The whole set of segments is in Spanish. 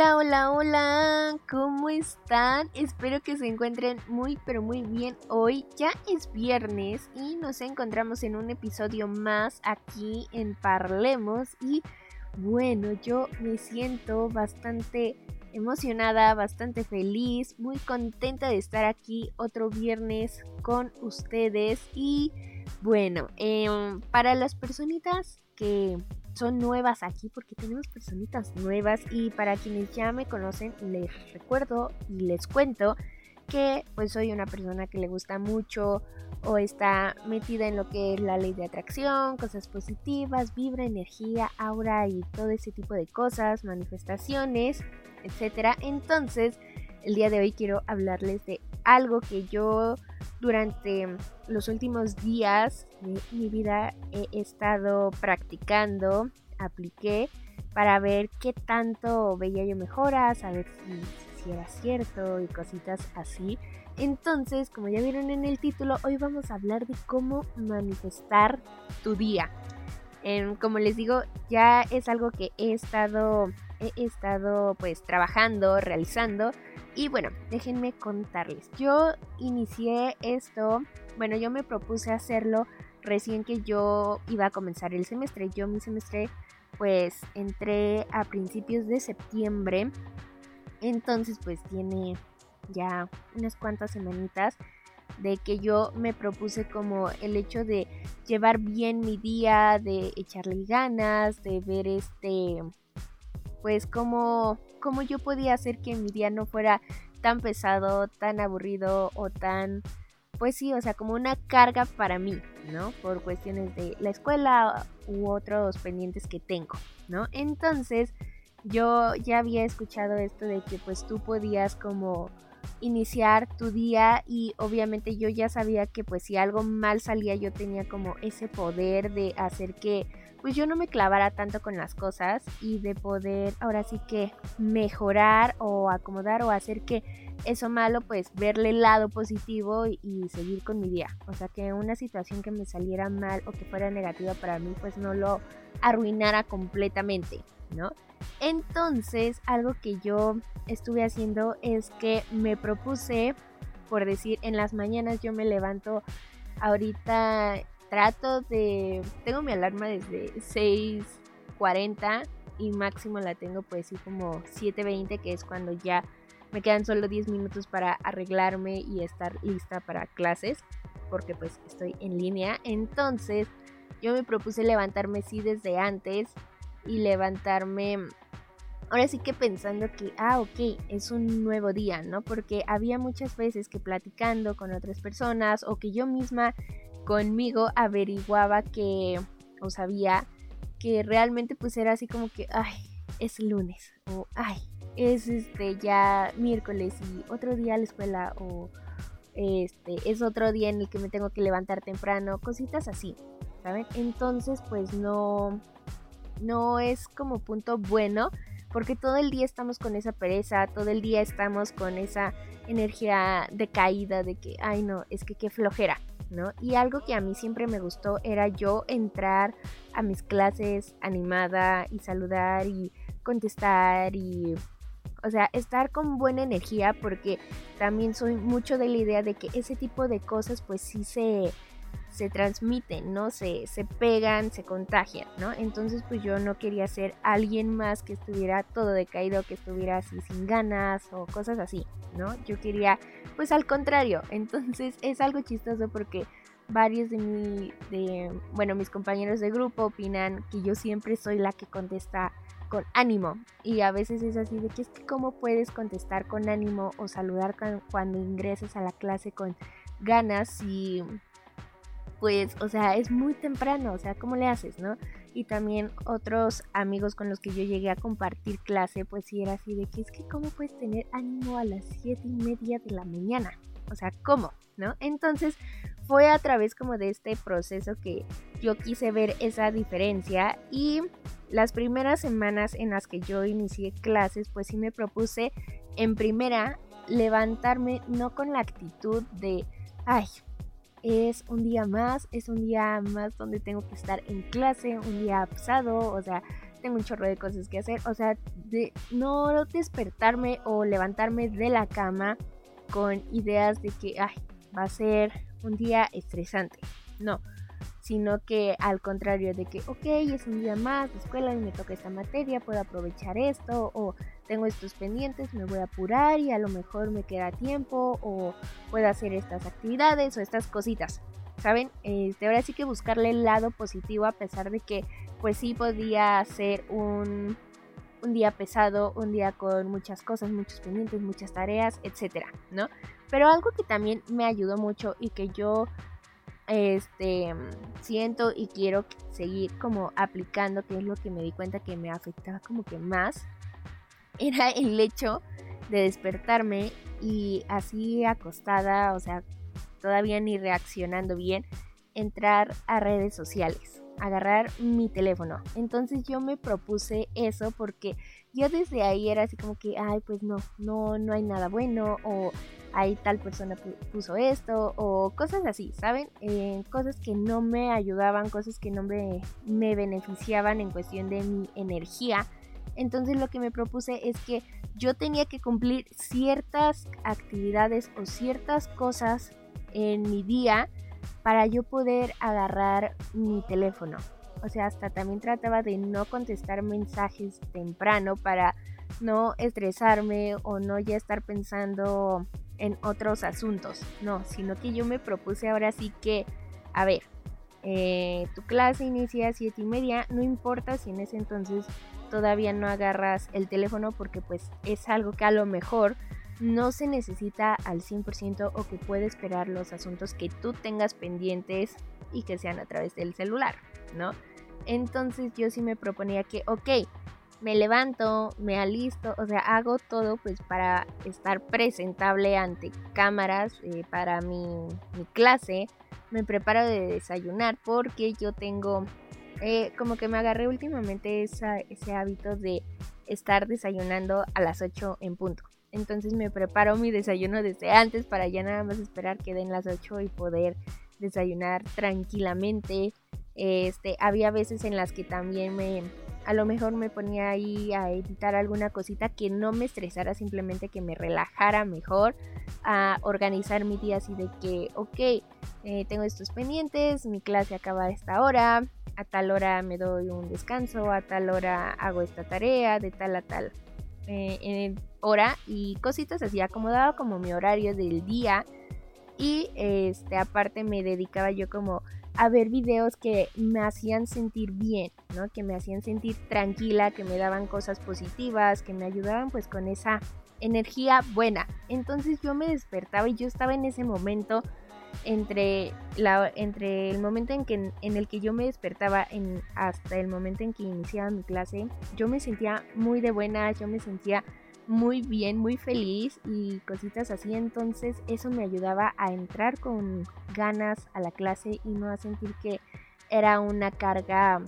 Hola, hola, hola, ¿cómo están? Espero que se encuentren muy, pero muy bien hoy. Ya es viernes y nos encontramos en un episodio más aquí en Parlemos y bueno, yo me siento bastante emocionada, bastante feliz, muy contenta de estar aquí otro viernes con ustedes y bueno, em, para las personitas que son nuevas aquí porque tenemos personitas nuevas y para quienes ya me conocen les recuerdo y les cuento que pues soy una persona que le gusta mucho o está metida en lo que es la ley de atracción, cosas positivas, vibra, energía, aura y todo ese tipo de cosas, manifestaciones, etcétera. Entonces, el día de hoy quiero hablarles de algo que yo durante los últimos días de mi vida he estado practicando, apliqué para ver qué tanto veía yo mejoras, a ver si, si era cierto y cositas así. Entonces, como ya vieron en el título, hoy vamos a hablar de cómo manifestar tu día. como les digo, ya es algo que he estado, he estado pues trabajando, realizando y bueno, déjenme contarles. Yo inicié esto, bueno, yo me propuse hacerlo recién que yo iba a comenzar el semestre. Yo mi semestre pues entré a principios de septiembre. Entonces pues tiene ya unas cuantas semanitas de que yo me propuse como el hecho de llevar bien mi día, de echarle ganas, de ver este pues cómo, cómo yo podía hacer que mi día no fuera tan pesado, tan aburrido o tan, pues sí, o sea, como una carga para mí, ¿no? Por cuestiones de la escuela u otros pendientes que tengo, ¿no? Entonces, yo ya había escuchado esto de que pues tú podías como iniciar tu día y obviamente yo ya sabía que pues si algo mal salía yo tenía como ese poder de hacer que pues yo no me clavara tanto con las cosas y de poder ahora sí que mejorar o acomodar o hacer que eso malo pues verle el lado positivo y, y, seguir con mi día. O sea que una situación que me saliera mal o que fuera negativa para mí pues no lo arruinara completamente, ¿no? Entonces algo que yo estuve haciendo es que me propuse, por decir, en las mañanas yo me levanto ahorita trato de... Tengo mi alarma desde 6.40 y máximo la tengo pues sí como 7.20 que es cuando ya me quedan solo 10 minutos para arreglarme y estar lista para clases porque pues estoy en línea. Entonces yo me propuse levantarme sí desde antes y levantarme ahora sí que pensando que, ah, ok, es un nuevo día, ¿no? Porque había muchas veces que platicando con otras personas o que yo misma conmigo averiguaba que, o sabía que realmente pues era así como que, ay, es lunes, o ay, es este ya miércoles y otro día a la escuela, o este es otro día en el que me tengo que levantar temprano, cositas así, ¿saben? Entonces pues no, no es como punto bueno porque todo el día estamos con esa pereza, todo el día estamos con esa energía decaída de que, ay no, es que qué flojera, ¿no? Y algo que a mí siempre me gustó era yo entrar a mis clases animada y saludar y contestar y o sea, estar con buena energía porque también soy mucho de la idea de que ese tipo de cosas pues sí se se transmiten, ¿no? Se, se pegan, se contagian, ¿no? Entonces pues yo no quería ser alguien más que estuviera todo decaído, que estuviera así sin ganas o cosas así, ¿no? Yo quería pues al contrario, entonces es algo chistoso porque varios de mi, de, bueno, mis compañeros de grupo opinan que yo siempre soy la que contesta con ánimo y a veces es así de que es que cómo puedes contestar con ánimo o saludar cuando ingresas a la clase con ganas si pues, o sea, es muy temprano, o sea, ¿cómo le haces, no? Y también otros amigos con los que yo llegué a compartir clase, pues sí era así de que es que cómo puedes tener ánimo a las siete y media de la mañana, o sea, ¿cómo? ¿No? Entonces fue a través como de este proceso que yo quise ver esa diferencia y las primeras semanas en las que yo inicié clases, pues sí me propuse en primera levantarme no con la actitud de, ay, es un día más, es un día más donde tengo que estar en clase, un día pasado, o sea, tengo un chorro de cosas que hacer, o sea, de no despertarme o levantarme de la cama con ideas de que, ay, va a ser un día estresante. No, sino que al contrario de que, ok, es un día más de escuela y me toca esta materia, puedo aprovechar esto, o tengo estos pendientes, me voy a apurar y a lo mejor me queda tiempo, o puedo hacer estas actividades o estas cositas. ¿Saben? Este, ahora sí que buscarle el lado positivo a pesar de que pues sí podía ser un, un día pesado, un día con muchas cosas, muchos pendientes, muchas tareas, etcétera, ¿no? Pero algo que también me ayudó mucho y que yo este siento y quiero seguir como aplicando, que es lo que me di cuenta que me afectaba como que más, era el hecho de despertarme y así acostada, o sea, todavía ni reaccionando bien, entrar a redes sociales, agarrar mi teléfono. Entonces yo me propuse eso porque yo desde ahí era así como que, ay, pues no, no, no hay nada bueno o hay tal persona puso esto o cosas así, ¿saben? Eh, cosas que no me ayudaban, cosas que no me, me beneficiaban en cuestión de mi energía. Entonces lo que me propuse es que yo tenía que cumplir ciertas actividades o ciertas cosas en mi día para yo poder agarrar mi teléfono. O sea, hasta también trataba de no contestar mensajes temprano para no estresarme o no ya estar pensando en otros asuntos, no, sino que yo me propuse ahora sí que, a ver, eh, tu clase inicia a siete y media, no importa si en ese entonces todavía no agarras el teléfono porque pues es algo que a lo mejor no se necesita al 100% o que puede esperar los asuntos que tú tengas pendientes y que sean a través del celular, ¿no? Entonces yo sí me proponía que, ok, me levanto, me alisto, o sea, hago todo pues para estar presentable ante cámaras eh, para mi, clase. Me preparo de desayunar porque yo tengo, eh, como que me agarré últimamente ese hábito de estar desayunando a las 8 en punto. Entonces me preparo mi desayuno desde antes para ya nada más esperar que den las 8 y poder desayunar tranquilamente. Este, había veces en las que también me, a lo mejor me ponía ahí a editar alguna cosita que no me estresara, simplemente que me relajara mejor, a organizar mi día así de que, ok, eh, tengo estos pendientes, mi clase acaba a esta hora, a tal hora me doy un descanso, a tal hora hago esta tarea, de tal a tal eh, hora y cositas así, acomodaba como mi horario del día y este aparte me dedicaba yo como a ver videos que me hacían sentir bien, ¿no? Que me hacían sentir tranquila, que me daban cosas positivas, que me ayudaban pues con esa energía buena. Entonces yo me despertaba y yo estaba en ese momento entre, la, entre el momento en, que, en el que yo me despertaba en, hasta el momento en que iniciaba mi clase, yo me sentía muy de buena, yo me sentía muy bien, muy feliz y cositas así. Entonces eso me ayudaba a entrar con ganas a la clase y no a sentir que era una carga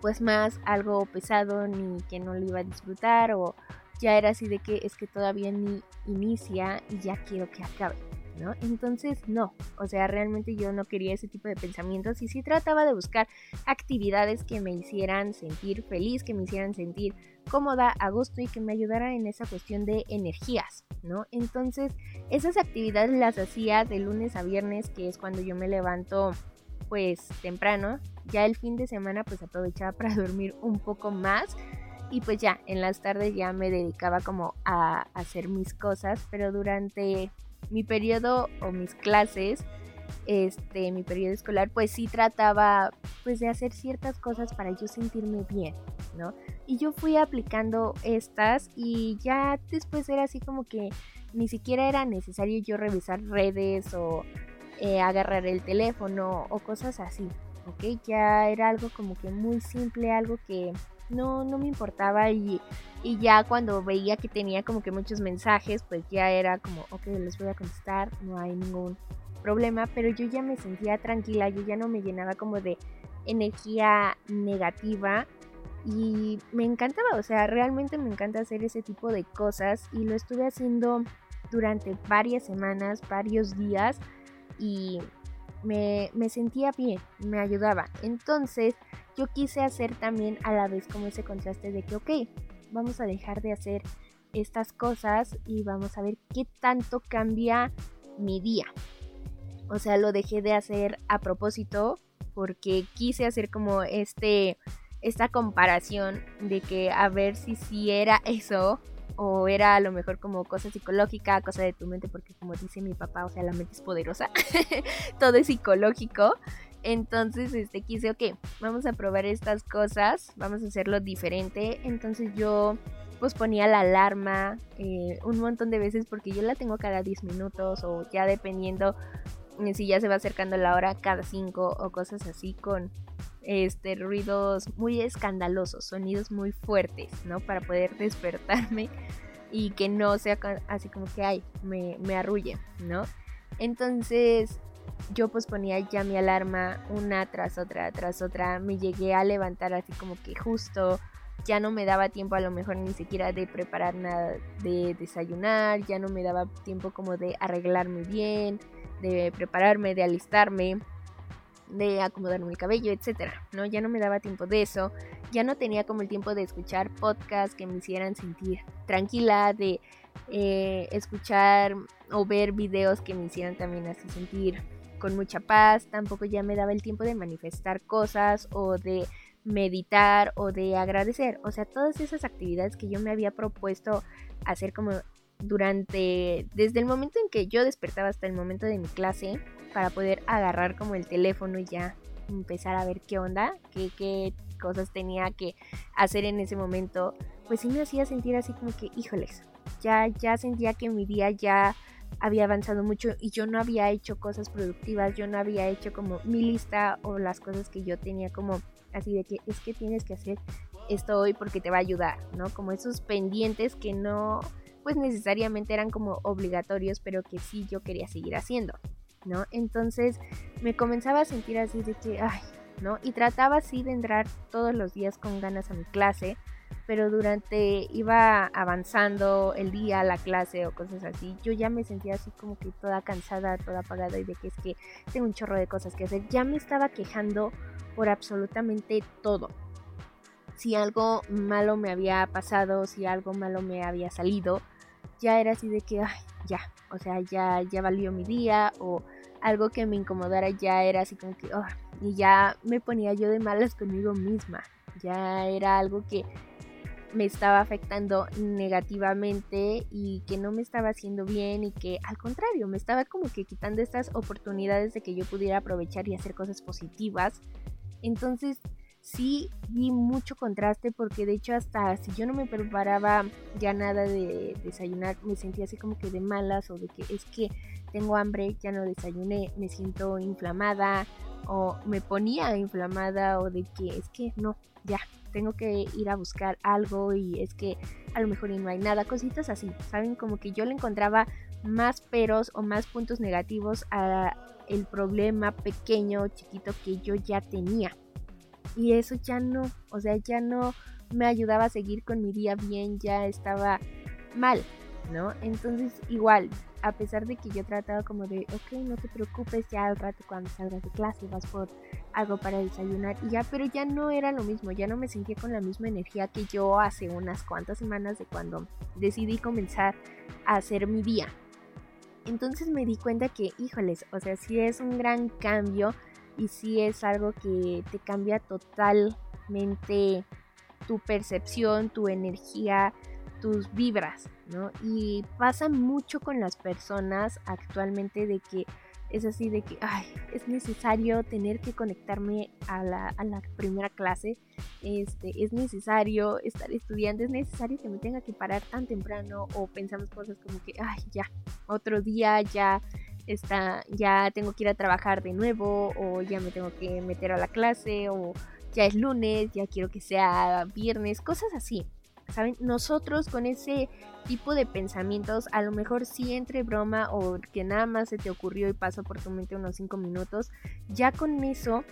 pues más algo pesado ni que no lo iba a disfrutar o ya era así de que es que todavía ni inicia y ya quiero que acabe. ¿no? Entonces, no, o sea, realmente yo no quería ese tipo de pensamientos y sí trataba de buscar actividades que me hicieran sentir feliz, que me hicieran sentir cómoda, a gusto y que me ayudara en esa cuestión de energías, ¿no? Entonces, esas actividades las hacía de lunes a viernes, que es cuando yo me levanto pues temprano, ya el fin de semana pues aprovechaba para dormir un poco más y pues ya en las tardes ya me dedicaba como a hacer mis cosas, pero durante mi periodo o mis clases, este, mi periodo escolar, pues sí trataba pues de hacer ciertas cosas para yo sentirme bien, ¿no? Y yo fui aplicando estas y ya después era así como que ni siquiera era necesario yo revisar redes o eh, agarrar el teléfono o cosas así, ¿ok? Ya era algo como que muy simple, algo que no, no me importaba y, y, ya cuando veía que tenía como que muchos mensajes, pues ya era como, ok, les voy a contestar, no hay ningún problema, pero yo ya me sentía tranquila, yo ya no me llenaba como de energía negativa y me encantaba, o sea, realmente me encanta hacer ese tipo de cosas y lo estuve haciendo durante varias semanas, varios días y me, me, sentía bien, me ayudaba. Entonces yo quise hacer también a la vez como ese contraste de que, ok, vamos a dejar de hacer estas cosas y vamos a ver qué tanto cambia mi día. O sea, lo dejé de hacer a propósito porque quise hacer como este esta comparación de que a ver si sí era eso o era a lo mejor como cosa psicológica, cosa de tu mente, porque como dice mi papá, o sea, la mente es poderosa, todo es psicológico. Entonces, este, quise, ok, vamos a probar estas cosas, vamos a hacerlo diferente. Entonces yo pues ponía la alarma eh, un montón de veces porque yo la tengo cada 10 minutos o ya dependiendo si ya se va acercando la hora cada 5 o cosas así con este ruidos muy escandalosos, sonidos muy fuertes, ¿no? Para poder despertarme y que no sea así como que ay, me, me arrulle, ¿no? Entonces yo pues ponía ya mi alarma una tras otra, tras otra, me llegué a levantar así como que justo ya no me daba tiempo a lo mejor ni siquiera de preparar nada de desayunar, ya no me daba tiempo como de arreglarme bien, de prepararme, de alistarme, de acomodarme el cabello, etcétera, ¿no? Ya no me daba tiempo de eso, ya no tenía como el tiempo de escuchar podcasts que me hicieran sentir tranquila, de eh, escuchar o ver videos que me hicieran también así sentir con mucha paz, tampoco ya me daba el tiempo de manifestar cosas o de meditar o de agradecer. O sea, todas esas actividades que yo me había propuesto hacer como durante, desde el momento en que yo despertaba hasta el momento de mi clase, para poder agarrar como el teléfono y ya empezar a ver qué onda, qué, qué cosas tenía que hacer en ese momento, pues sí me hacía sentir así como que, híjoles, ya, ya sentía que mi día ya había avanzado mucho y yo no había hecho cosas productivas, yo no había hecho como mi lista o las cosas que yo tenía como así de que es que tienes que hacer esto hoy porque te va a ayudar, ¿no? Como esos pendientes que no pues necesariamente eran como obligatorios, pero que sí yo quería seguir haciendo, ¿no? Entonces me comenzaba a sentir así de que, ay, ¿no? Y trataba así de entrar todos los días con ganas a mi clase, pero durante iba avanzando el día, la clase o cosas así, yo ya me sentía así como que toda cansada, toda apagada y de que es que tengo un chorro de cosas que hacer. Ya me estaba quejando por absolutamente todo. Si algo malo me había pasado, si algo malo me había salido, ya era así de que, ay, ya, o sea, ya, ya valió mi día o algo que me incomodara ya era así como que, y ya me ponía yo de malas conmigo misma. Ya era algo que me estaba afectando negativamente y que no me estaba haciendo bien y que al contrario me estaba como que quitando estas oportunidades de que yo pudiera aprovechar y hacer cosas positivas. Entonces sí vi mucho contraste porque de hecho hasta si yo no me preparaba ya nada de desayunar me sentía así como que de malas o de que es que tengo hambre, ya no desayuné, me siento inflamada o me ponía inflamada o de que es que no, ya, tengo que ir a buscar algo y es que a lo mejor no hay nada, cositas así, ¿saben? Como que yo le encontraba más peros o más puntos negativos a el problema pequeño, chiquito que yo ya tenía. Y eso ya no, o sea, ya no me ayudaba a seguir con mi día bien, ya estaba mal, ¿no? Entonces, igual, a pesar de que yo trataba como de, ok, no te preocupes, ya al rato cuando salgas de clase vas por algo para desayunar y ya, pero ya no era lo mismo, ya no me sentía con la misma energía que yo hace unas cuantas semanas de cuando decidí comenzar a hacer mi día. Entonces me di cuenta que, híjoles, o sea, sí es un gran cambio y sí es algo que te cambia totalmente tu percepción, tu energía, tus vibras, ¿no? Y pasa mucho con las personas actualmente de que es así de que, ay, es necesario tener que conectarme a la, a la, primera clase, este, es necesario estar estudiando, es necesario que me tenga que parar tan temprano o pensamos cosas como que, ay, ya, otro día ya está, ya tengo que ir a trabajar de nuevo o ya me tengo que meter a la clase o ya es lunes, ya quiero que sea viernes, cosas así. ¿Saben? Nosotros con ese tipo de pensamientos, a lo mejor sí entre broma o que nada más se te ocurrió y pasó por tu mente unos 5 minutos, ya con eso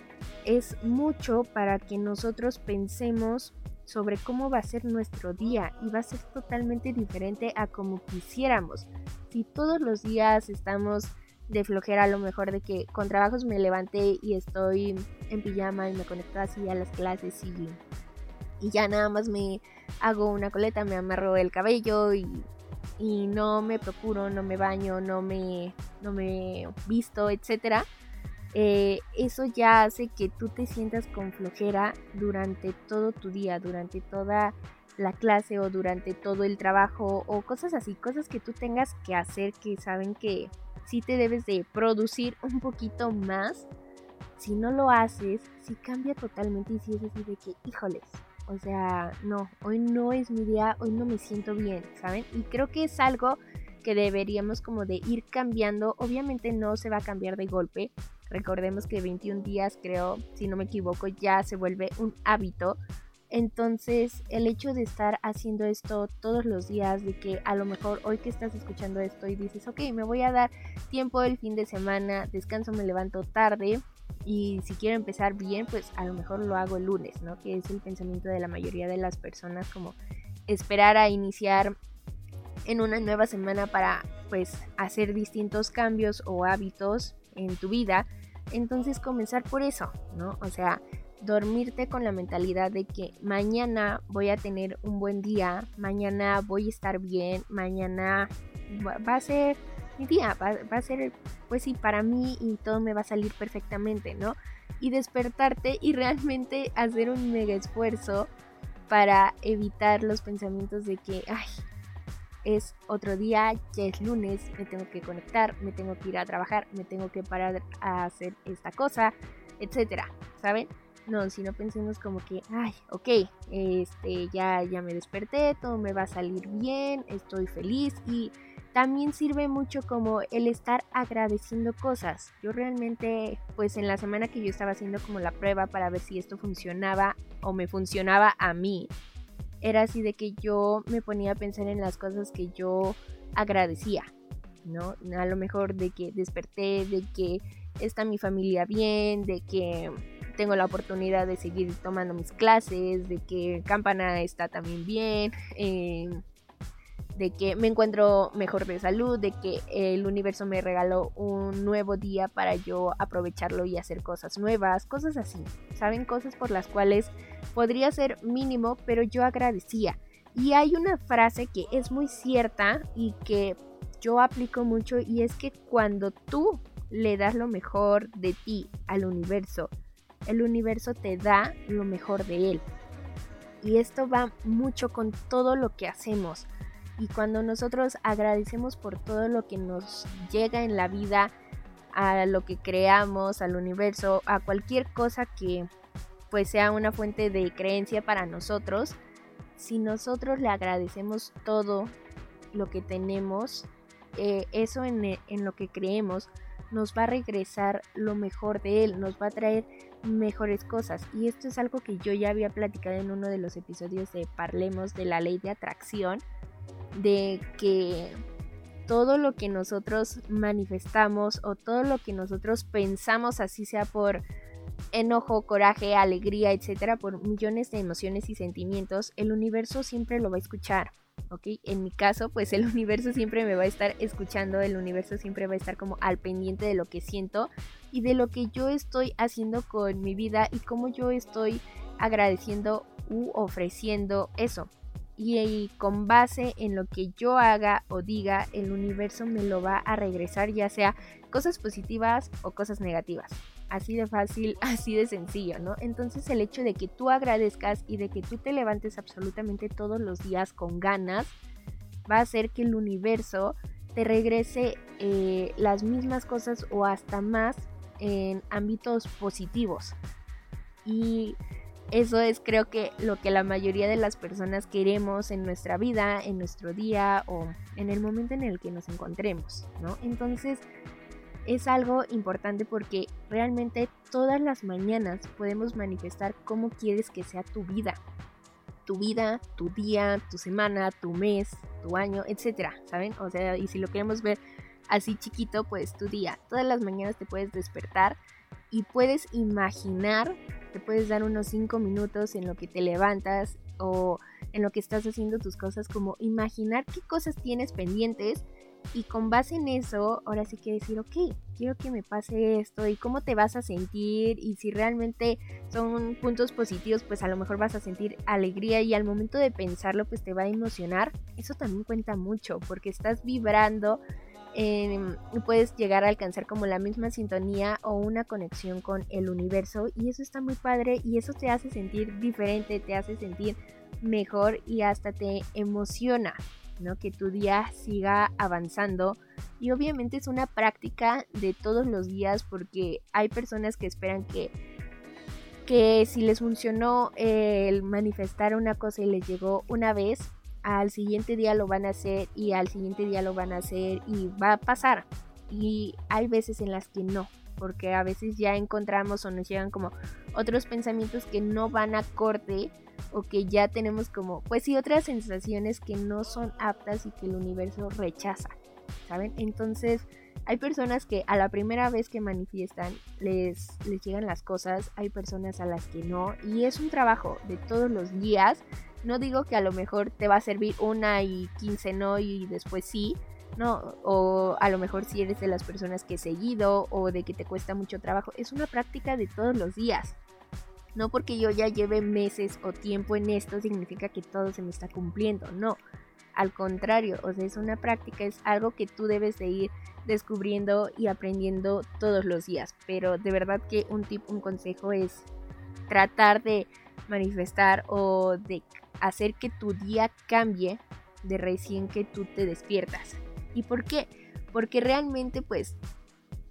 es mucho para que nosotros pensemos sobre cómo va a ser nuestro día y va a ser totalmente diferente a como quisiéramos. Si todos los días estamos de flojera a lo mejor de que con trabajos me levanté y estoy en pijama y me conecto así a las clases y, y ya nada más me hago una coleta, me amarro el cabello y, y no me procuro, no me baño, no me, no me visto, etcétera. Eh, eso ya hace que tú te sientas con flojera durante todo tu día, durante toda la clase o durante todo el trabajo o cosas así, cosas que tú tengas que hacer que saben que si te debes de producir un poquito más. Si no lo haces, si cambia totalmente y si es así de que, híjoles, o sea, no, hoy no es mi día, hoy no me siento bien, ¿saben? Y creo que es algo que deberíamos como de ir cambiando. Obviamente no se va a cambiar de golpe. Recordemos que 21 días, creo, si no me equivoco, ya se vuelve un hábito. Entonces, el hecho de estar haciendo esto todos los días, de que a lo mejor hoy que estás escuchando esto y dices, ok, me voy a dar tiempo el fin de semana, descanso, me levanto tarde y si quiero empezar bien, pues a lo mejor lo hago el lunes, ¿no? Que es el pensamiento de la mayoría de las personas, como esperar a iniciar en una nueva semana para pues hacer distintos cambios o hábitos en tu vida. Entonces comenzar por eso, ¿no? O sea, dormirte con la mentalidad de que mañana voy a tener un buen día, mañana voy a estar bien, mañana va a ser mi día, va, a ser, pues sí, para mí y todo me va a salir perfectamente, ¿no? Y despertarte y realmente hacer un mega esfuerzo para evitar los pensamientos de que, ay, es otro día, ya es lunes, me tengo que conectar, me tengo que ir a trabajar, me tengo que parar a hacer esta cosa, etcétera, ¿saben? No, si no pensemos como que, ay, ok, este, ya, ya me desperté, todo me va a salir bien, estoy feliz y también sirve mucho como el estar agradeciendo cosas. Yo realmente, pues en la semana que yo estaba haciendo como la prueba para ver si esto funcionaba o me funcionaba a mí, era así de que yo me ponía a pensar en las cosas que yo agradecía, ¿no? A lo mejor de que desperté, de que está mi familia bien, de que tengo la oportunidad de seguir tomando mis clases, de que Campana está también bien, eh, de que me encuentro mejor de salud, de que el universo me regaló un nuevo día para yo aprovecharlo y hacer cosas nuevas, cosas así, ¿saben? Cosas por las cuales podría ser mínimo, pero yo agradecía. Y hay una frase que es muy cierta y que yo aplico mucho y es que cuando tú le das lo mejor de ti al universo, el universo te da lo mejor de él. Y esto va mucho con todo lo que hacemos. Y cuando nosotros agradecemos por todo lo que nos llega en la vida, a lo que creamos, al universo, a cualquier cosa que pues sea una fuente de creencia para nosotros, si nosotros le agradecemos todo lo que tenemos, eh, eso en, en lo que creemos, nos va a regresar lo mejor de él, nos va a traer mejores cosas. Y esto es algo que yo ya había platicado en uno de los episodios de Parlemos de la ley de atracción, de que todo lo que nosotros manifestamos o todo lo que nosotros pensamos, así sea por enojo, coraje, alegría, etcétera, por millones de emociones y sentimientos, el universo siempre lo va a escuchar. ¿ok? En mi caso, pues el universo siempre me va a estar escuchando, el universo siempre va a estar como al pendiente de lo que siento y de lo que yo estoy haciendo con mi vida y cómo yo estoy agradeciendo u ofreciendo eso. Y, con base en lo que yo haga o diga, el universo me lo va a regresar, ya sea cosas positivas o cosas negativas. Así de fácil, así de sencillo, ¿no? Entonces el hecho de que tú agradezcas y de que tú te levantes absolutamente todos los días con ganas, va a hacer que el universo te regrese eh, las mismas cosas o hasta más en ámbitos positivos. Y eso es creo que lo que la mayoría de las personas queremos en nuestra vida, en nuestro día o en el momento en el que nos encontremos, ¿no? Entonces, es algo importante porque realmente todas las mañanas podemos manifestar cómo quieres que sea tu vida. tu vida, tu día, tu semana, tu mes, tu año, etcétera, ¿saben? O sea, y si lo queremos ver así chiquito, pues tu día. Todas las mañanas te puedes despertar y puedes imaginar, te puedes dar unos 5 minutos en lo que te levantas o en lo que estás haciendo tus cosas, como imaginar qué cosas tienes pendientes y con base en eso, ahora sí que decir, ok, quiero que me pase esto y cómo te vas a sentir y si realmente son puntos positivos, pues a lo mejor vas a sentir alegría y al momento de pensarlo, pues te va a emocionar. Eso también cuenta mucho porque estás vibrando Em, puedes llegar a alcanzar como la misma sintonía o una conexión con el universo y eso está muy padre y eso te hace sentir diferente, te hace sentir mejor y hasta te emociona, ¿no? Que tu día siga avanzando y obviamente es una práctica de todos los días porque hay personas que esperan que que si les funcionó el manifestar una cosa y les llegó una vez, al siguiente día lo van a hacer y al siguiente día lo van a hacer y va a pasar. Y hay veces en las que no, porque a veces ya encontramos o nos llegan como otros pensamientos que no van a corte o que ya tenemos como, pues sí, otras sensaciones que no son aptas y que el universo rechaza, ¿saben? Entonces, hay personas que a la primera vez que manifiestan les, les llegan las cosas, hay personas a las que no, y es un trabajo de todos los días no digo que a lo mejor te va a servir una y quince no y después sí, no, o a lo mejor si eres de las personas que seguido o de que te cuesta mucho trabajo, es una práctica de todos los días. No porque yo ya lleve meses o tiempo en esto significa que todo se me está cumpliendo, no. Al contrario, o sea, es una práctica, es algo que tú debes de ir descubriendo y aprendiendo todos los días. Pero de verdad que un tip, un consejo es tratar de manifestar o de hacer que tu día cambie de recién que tú te despiertas. ¿Y por qué? Porque realmente pues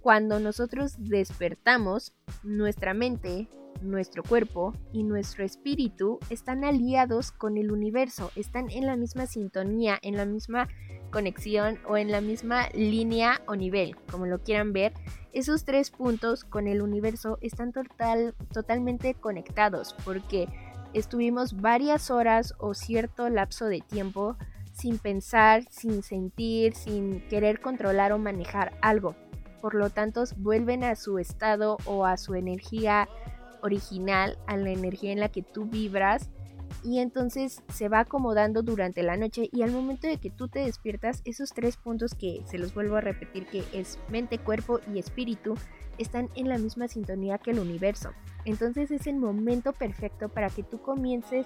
cuando nosotros despertamos, nuestra mente, nuestro cuerpo y nuestro espíritu están aliados con el universo, están en la misma sintonía, en la misma conexión o en la misma línea o nivel, como lo quieran ver. Esos tres puntos con el universo están total, totalmente conectados porque estuvimos varias horas o cierto lapso de tiempo sin pensar, sin sentir, sin querer controlar o manejar algo. Por lo tanto, vuelven a su estado o a su energía original, a la energía en la que tú vibras y entonces se va acomodando durante la noche y al momento de que tú te despiertas, esos tres puntos que se los vuelvo a repetir que es mente, cuerpo y espíritu, están en la misma sintonía que el universo. Entonces es el momento perfecto para que tú comiences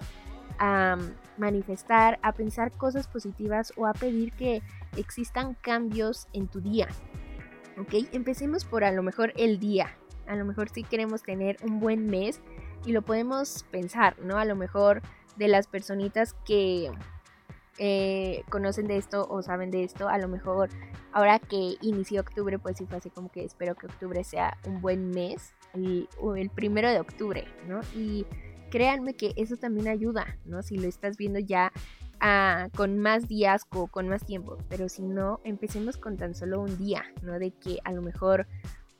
a manifestar, a pensar cosas positivas o a pedir que existan cambios en tu día. ¿Ok? Empecemos por a lo mejor el día. A lo mejor si queremos tener un buen mes y lo podemos pensar, ¿no? A lo mejor de las personitas que eh, conocen de esto o saben de esto, a lo mejor ahora que inició octubre, pues sí fue así como que espero que octubre sea un buen mes, el, primero de octubre, ¿no? Y créanme que eso también ayuda, ¿no? Si lo estás viendo ya ah, con más días o con más tiempo, pero si no, empecemos con tan solo un día, ¿no? De que a lo mejor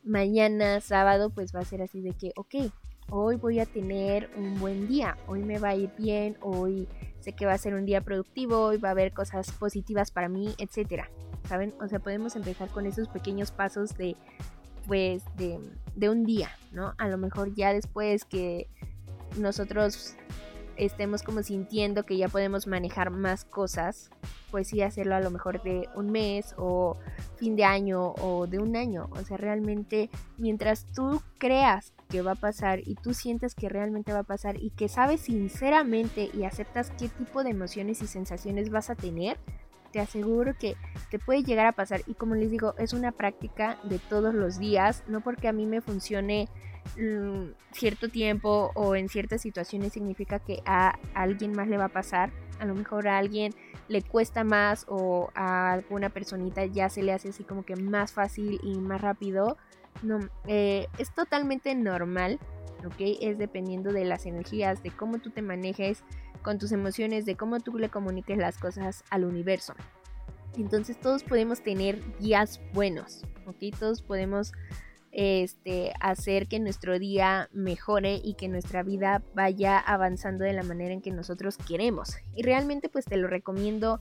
mañana, sábado, pues va a ser así de que, ok, hoy voy a tener un buen día, hoy me va a ir bien, hoy sé que va a ser un día productivo y va a haber cosas positivas para mí, etcétera. ¿Saben? O sea, podemos empezar con esos pequeños pasos de pues de, de un día, ¿no? A lo mejor ya después que nosotros estemos como sintiendo que ya podemos manejar más cosas, pues sí hacerlo a lo mejor de un mes o fin de año o de un año. O sea, realmente mientras tú creas que va a pasar y tú sientes que realmente va a pasar y que sabes sinceramente y aceptas qué tipo de emociones y sensaciones vas a tener, te aseguro que te puede llegar a pasar. Y como les digo, es una práctica de todos los días, no porque a mí me funcione mm, cierto tiempo o en ciertas situaciones significa que a alguien más le va a pasar. A lo mejor a alguien le cuesta más o a alguna personita ya se le hace así como que más fácil y más rápido. No, eh, es totalmente normal, ¿ok? Es dependiendo de las energías, de cómo tú te manejes con tus emociones, de cómo tú le comuniques las cosas al universo. Entonces todos podemos tener días buenos, ¿ok? Todos podemos este, hacer que nuestro día mejore y que nuestra vida vaya avanzando de la manera en que nosotros queremos. Y realmente pues te lo recomiendo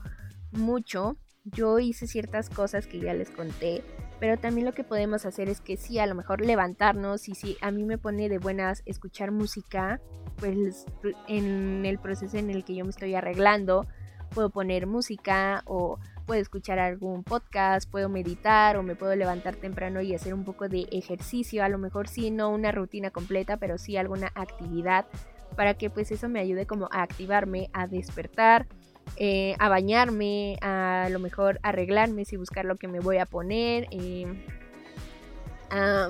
mucho. Yo hice ciertas cosas que ya les conté, pero también lo que podemos hacer es que sí, a lo mejor levantarnos y si a mí me pone de buenas escuchar música, pues en el proceso en el que yo me estoy arreglando, puedo poner música o puedo escuchar algún podcast, puedo meditar o me puedo levantar temprano y hacer un poco de ejercicio, a lo mejor sí, no una rutina completa, pero sí alguna actividad para que pues eso me ayude como a activarme, a despertar, eh, a bañarme, a, lo mejor arreglarme, si buscar lo que me voy a poner, eh,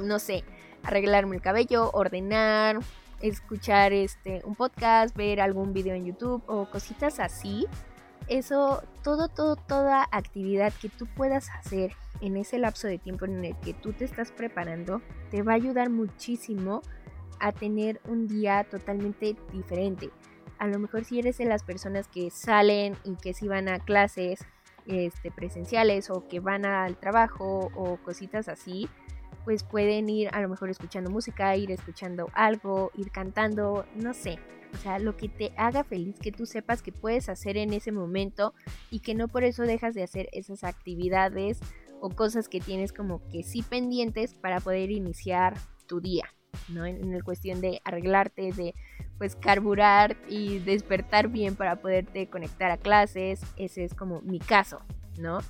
no sé, arreglarme el cabello, ordenar, escuchar este un podcast, ver algún video en YouTube o cositas así eso, todo, todo, toda actividad que tú puedas hacer en ese lapso de tiempo en el que tú te estás preparando, te va a ayudar muchísimo a tener un día totalmente diferente. A lo mejor si eres de las personas que salen y que si van a clases este, presenciales o que van al trabajo o cositas así, pues pueden ir a lo mejor escuchando música, ir escuchando algo, ir cantando, no sé. O sea, lo que te haga feliz, que tú sepas que puedes hacer en ese momento y que no por eso dejas de hacer esas actividades o cosas que tienes como que sí pendientes para poder iniciar tu día, ¿no? En, en cuestión de arreglarte, de pues carburar y despertar bien para poderte conectar a clases, ese es como mi caso, ¿no?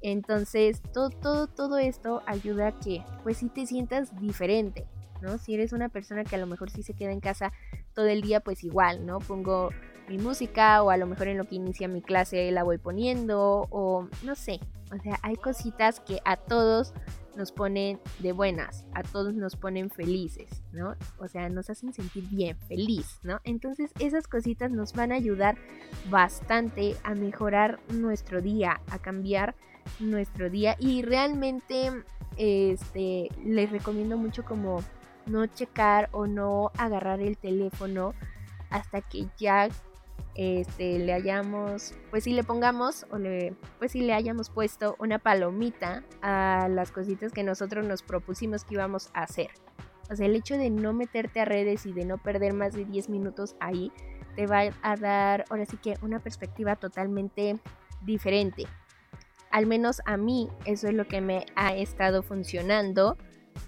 Entonces, todo, todo, todo esto ayuda a que, pues, si te sientas diferente, ¿no? Si eres una persona que a lo mejor sí se queda en casa todo el día, pues igual, ¿no? Pongo mi música o a lo mejor en lo que inicia mi clase la voy poniendo o no sé. O sea, hay cositas que a todos nos ponen de buenas, a todos nos ponen felices, ¿no? O sea, nos hacen sentir bien, feliz, ¿no? Entonces esas cositas nos van a ayudar bastante a mejorar nuestro día, a cambiar nuestro día y realmente este les recomiendo mucho como no checar o no agarrar el teléfono hasta que ya este le hayamos pues si le pongamos o le pues si le hayamos puesto una palomita a las cositas que nosotros nos propusimos que íbamos a hacer. O sea, el hecho de no meterte a redes y de no perder más de 10 minutos ahí te va a dar ahora sí que una perspectiva totalmente diferente al menos a mí eso es lo que me ha estado funcionando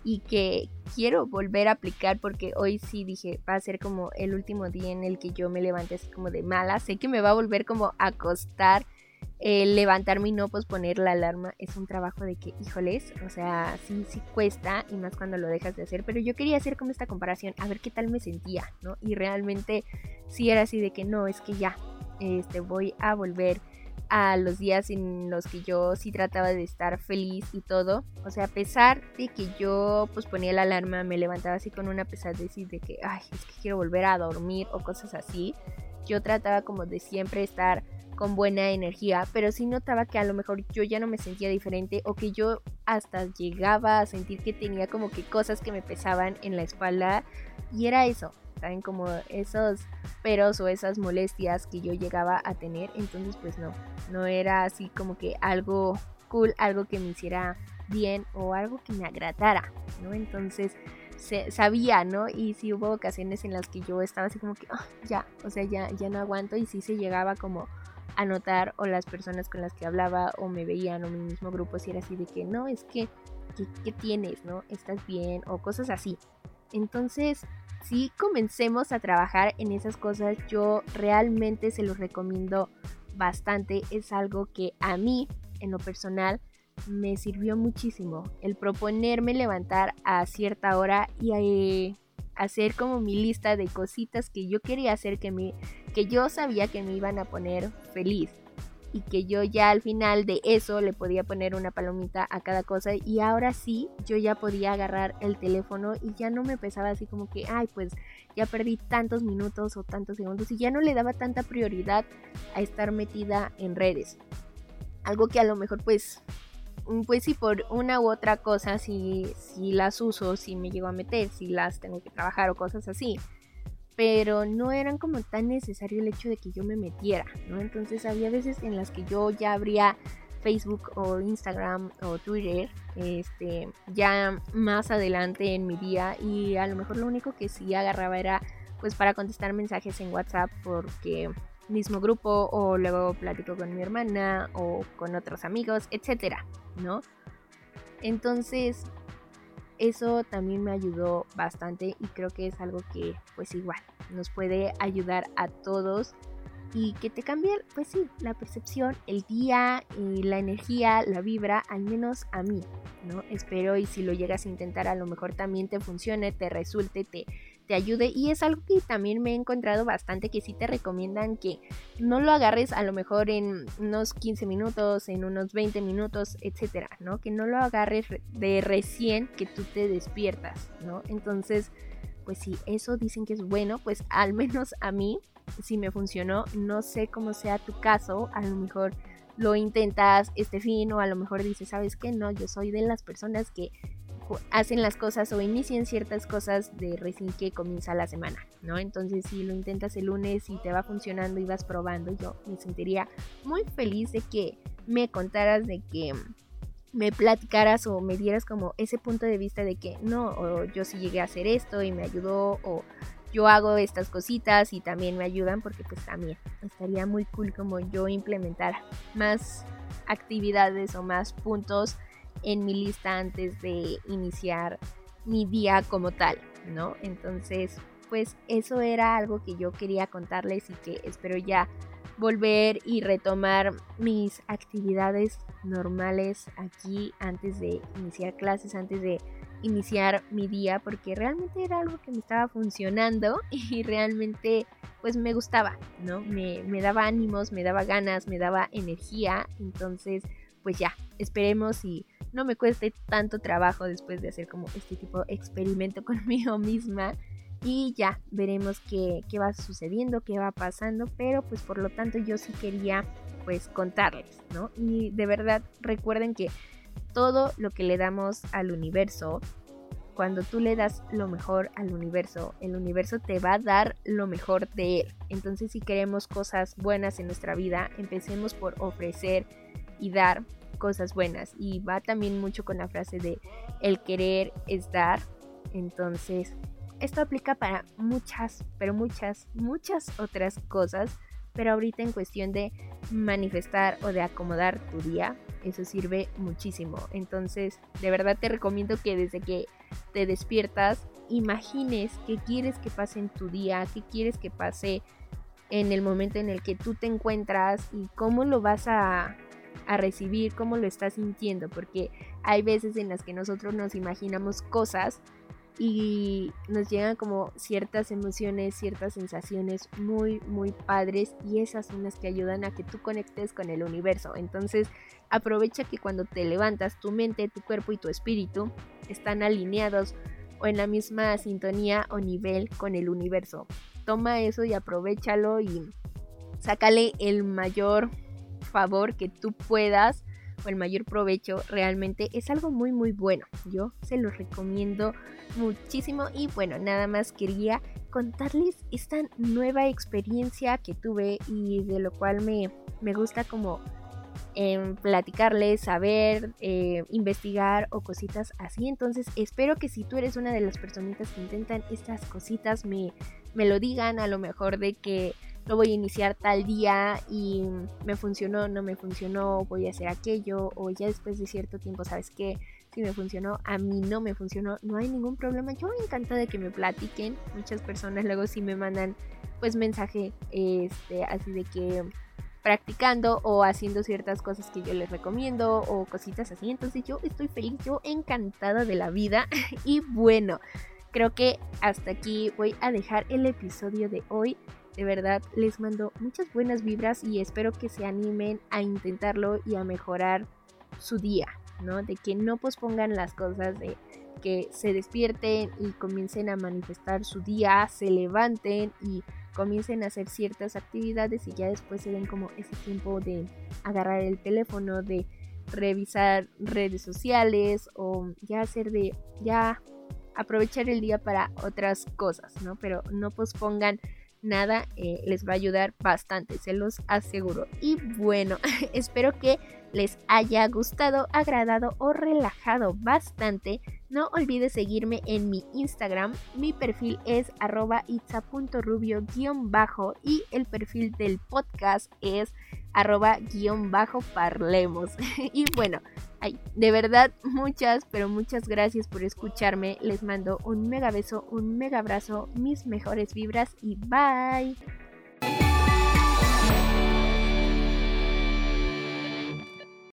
y que quiero volver a aplicar porque hoy sí dije va a ser como el último día en el que yo me levante así como de mala. Sé que me va a volver como a costar levantarme y no posponer la alarma. Es un trabajo de que, híjoles, o sea, sí, sí cuesta y más cuando lo dejas de hacer. Pero yo quería hacer como esta comparación, a ver qué tal me sentía, ¿no? Y realmente sí era así de que no, es que ya, este, voy a volver a los días en los que yo sí trataba de estar feliz y todo. O sea, a pesar de que yo pues ponía la alarma, me levantaba así con una pesadez de que, ay, es que quiero volver a dormir o cosas así. Yo trataba como de siempre estar con buena energía, pero sí notaba que a lo mejor yo ya no me sentía diferente o que yo hasta llegaba a sentir que tenía como que cosas que me pesaban en la espalda y era eso, ¿saben? Como esos peros o esas molestias que yo llegaba a tener. Entonces, pues no, no era así como que algo cool, algo que me hiciera bien o algo que me agradara, ¿no? Entonces, se, sabía, ¿no? Y sí hubo ocasiones en las que yo estaba así como que, ah, ya, o sea, ya, ya no aguanto y sí se llegaba como a notar o las personas con las que hablaba o me veían o mi mismo grupo si era así de que no, es que, ¿qué, qué tienes, no? ¿Estás bien? O cosas así. Entonces, si comencemos a trabajar en esas cosas, yo realmente se los recomiendo bastante. Es algo que a mí, en lo personal, me sirvió muchísimo. El proponerme levantar a cierta hora y eh, hacer como mi lista de cositas que yo quería hacer que, me, que yo sabía que me iban a poner feliz y que yo ya al final de eso le podía poner una palomita a cada cosa y ahora sí yo ya podía agarrar el teléfono y ya no me pesaba así como que ay pues ya perdí tantos minutos o tantos segundos y ya no le daba tanta prioridad a estar metida en redes. Algo que a lo mejor pues mm, pues sí por una u otra cosa si, si las uso si me llego a meter si las tengo que trabajar o cosas así pero no eran como tan necesario el hecho de que yo me metiera, ¿no? Entonces había veces en las que yo ya habría Facebook o Instagram o Twitter este ya más adelante en mi día y a lo mejor lo único que sí agarraba era pues para contestar mensajes en WhatsApp porque mismo grupo o luego platico con mi hermana o con otros amigos, etcétera, ¿no? Entonces, eso también me ayudó bastante y creo que es algo que pues igual nos puede ayudar a todos y que te cambie, pues sí, la percepción, el día, y la energía, la vibra, al menos a mí, ¿no? Espero y si lo llegas a intentar a lo mejor también te funcione, te resulte, te, te ayude y es algo que también me he encontrado bastante que sí te recomiendan que no lo agarres a lo mejor en unos 15 minutos, en unos 20 minutos, etcétera, ¿no? Que no lo agarres de recién que tú te despiertas, ¿no? Entonces, pues si eso dicen que es bueno, pues al menos a mí si me funcionó. No sé cómo sea tu caso, a lo mejor lo intentas este fin o a lo mejor dices, ¿sabes qué? No, yo soy de las personas que hacen las cosas o inician ciertas cosas de recién que comienza la semana, ¿no? Entonces si lo intentas el lunes y te va funcionando y vas probando, yo me sentiría muy feliz de que me contaras de que me platicaras o me dieras como ese punto de vista de que no, o yo sí llegué a hacer esto y me ayudó, o yo hago estas cositas y también me ayudan porque pues también estaría muy cool como yo implementar más actividades o más puntos en mi lista antes de iniciar mi día como tal, ¿no? Entonces, pues eso era algo que yo quería contarles y que espero ya volver y retomar mis actividades normales aquí antes de iniciar clases, antes de iniciar mi día porque realmente era algo que me estaba funcionando y realmente pues me gustaba, ¿no? Me, me, daba ánimos, me daba ganas, me daba energía, entonces pues ya, esperemos y no me cueste tanto trabajo después de hacer como este tipo de experimento conmigo misma y ya veremos qué, qué va sucediendo, qué va pasando, pero pues por lo tanto yo sí quería pues contarles, ¿no? Y de verdad recuerden que todo lo que le damos al universo, cuando tú le das lo mejor al universo, el universo te va a dar lo mejor de él. Entonces si queremos cosas buenas en nuestra vida, empecemos por ofrecer y dar cosas buenas. Y va también mucho con la frase de el querer es dar. Entonces, esto aplica para muchas, pero muchas, muchas otras cosas. Pero ahorita en cuestión de manifestar o de acomodar tu día, eso sirve muchísimo. Entonces, de verdad te recomiendo que desde que te despiertas, imagines qué quieres que pase en tu día, qué quieres que pase en el momento en el que tú te encuentras y cómo lo vas a, a recibir, cómo lo estás sintiendo, porque hay veces en las que nosotros nos imaginamos cosas y nos llegan como ciertas emociones, ciertas sensaciones muy, muy padres y esas son las que ayudan a que tú conectes con el universo. Entonces aprovecha que cuando te levantas tu mente, tu cuerpo y tu espíritu están alineados o en la misma sintonía o nivel con el universo. Toma eso y aprovechalo y sácale el mayor favor que tú puedas o el mayor provecho realmente es algo muy muy bueno. Yo se lo recomiendo muchísimo y bueno, nada más quería contarles esta nueva experiencia que tuve y de lo cual me, me gusta como eh, platicarles, saber, eh, investigar o cositas así. Entonces espero que si tú eres una de las personitas que intentan estas cositas me, me lo digan a lo mejor de que lo voy a iniciar tal día y me funcionó, no me funcionó, voy a hacer aquello, o ya después de cierto tiempo, ¿sabes qué? Si me funcionó, a mí no me funcionó, no hay ningún problema. Yo me encanta de que me platiquen. Muchas personas luego sí me mandan pues mensaje este así de que practicando o haciendo ciertas cosas que yo les recomiendo o cositas así. Entonces yo estoy feliz, yo encantada de la vida. y bueno, creo que hasta aquí voy a dejar el episodio de hoy. De verdad, les mando muchas buenas vibras y espero que se animen a intentarlo y a mejorar su día, ¿no? De que no pospongan las cosas, de que se despierten y comiencen a manifestar su día, se levanten y comiencen a hacer ciertas actividades y ya después se den como ese tiempo de agarrar el teléfono, de revisar redes sociales o ya hacer de ya aprovechar el día para otras cosas, ¿no? Pero no pospongan nada, eh, les va a ayudar bastante, se los aseguro. Y bueno, espero que les haya gustado, agradado o relajado bastante. No olvides seguirme en mi Instagram. Mi perfil es arroba itza.rubio-bajo y el perfil del podcast es arroba guion bajo parlemos. y bueno, ay, de verdad muchas, pero muchas gracias por escucharme. Les mando un mega beso, un mega abrazo, mis mejores vibras y bye.